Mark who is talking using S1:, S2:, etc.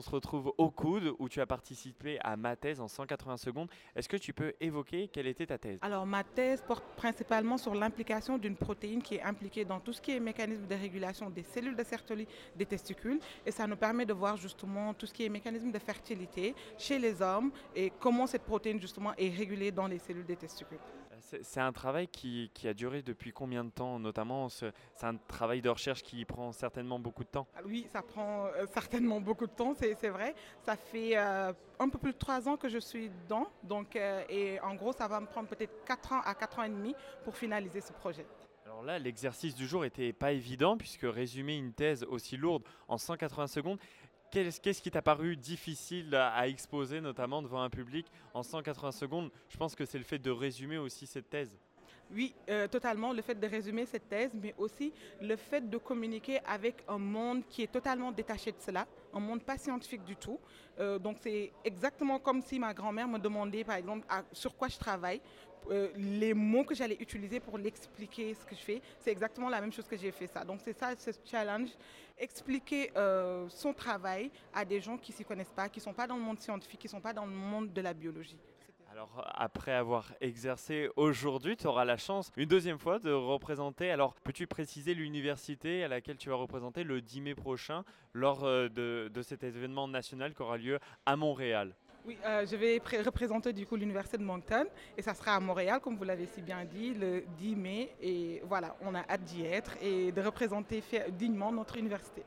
S1: on se retrouve au coude où tu as participé à ma thèse en 180 secondes. Est-ce que tu peux évoquer quelle était ta thèse?
S2: Alors ma thèse porte principalement sur l'implication d'une protéine qui est impliquée dans tout ce qui est mécanisme de régulation des cellules de Sertoli des testicules et ça nous permet de voir justement tout ce qui est mécanisme de fertilité chez les hommes et comment cette protéine justement est régulée dans les cellules des testicules.
S1: C'est un travail qui, qui, a duré depuis combien de temps? Notamment, c'est un travail de recherche qui prend certainement beaucoup de temps.
S2: Ah oui, ça prend euh, certainement beaucoup de temps, c'est vrai. Ça fait euh, un peu plus de trois ans que je suis dedans. Donc, euh, et en gros, ça va me prendre peut-être quatre ans à quatre ans et demi pour finaliser ce projet.
S1: Alors là, l'exercice du jour n'était pas évident puisque résumer une thèse aussi lourde en 180 secondes, Qu'est-ce qui t'a paru difficile à, exposer, notamment devant un public en 180 secondes? Je pense que c'est le fait de résumer aussi cette thèse.
S2: Oui, euh, totalement, le fait de résumer cette thèse, mais aussi le fait de communiquer avec un monde qui est totalement détaché de cela, un monde pas scientifique du tout. Euh, donc c'est exactement comme si ma grand-mère me demandait, par exemple, sur quoi je travaille, euh, les mots que j'allais utiliser pour l'expliquer ce que je fais. C'est exactement la même chose que j'ai fait ça. Donc c'est ça ce challenge, expliquer son travail à des gens qui s'y connaissent pas, qui sont pas dans le monde scientifique, qui sont pas dans le monde de la biologie.
S1: Alors, après avoir exercé aujourd'hui, tu auras la chance une deuxième fois de représenter. Alors, peux-tu préciser l'université à laquelle tu vas représenter le 10 mai prochain lors euh, de, cet événement national qui aura lieu à Montréal?
S2: Oui, euh, je vais représenter du coup l'université de Moncton et ça sera à Montréal, comme vous l'avez si bien dit, le 10 mai. Et voilà, on a hâte d'y être et de représenter dignement notre université.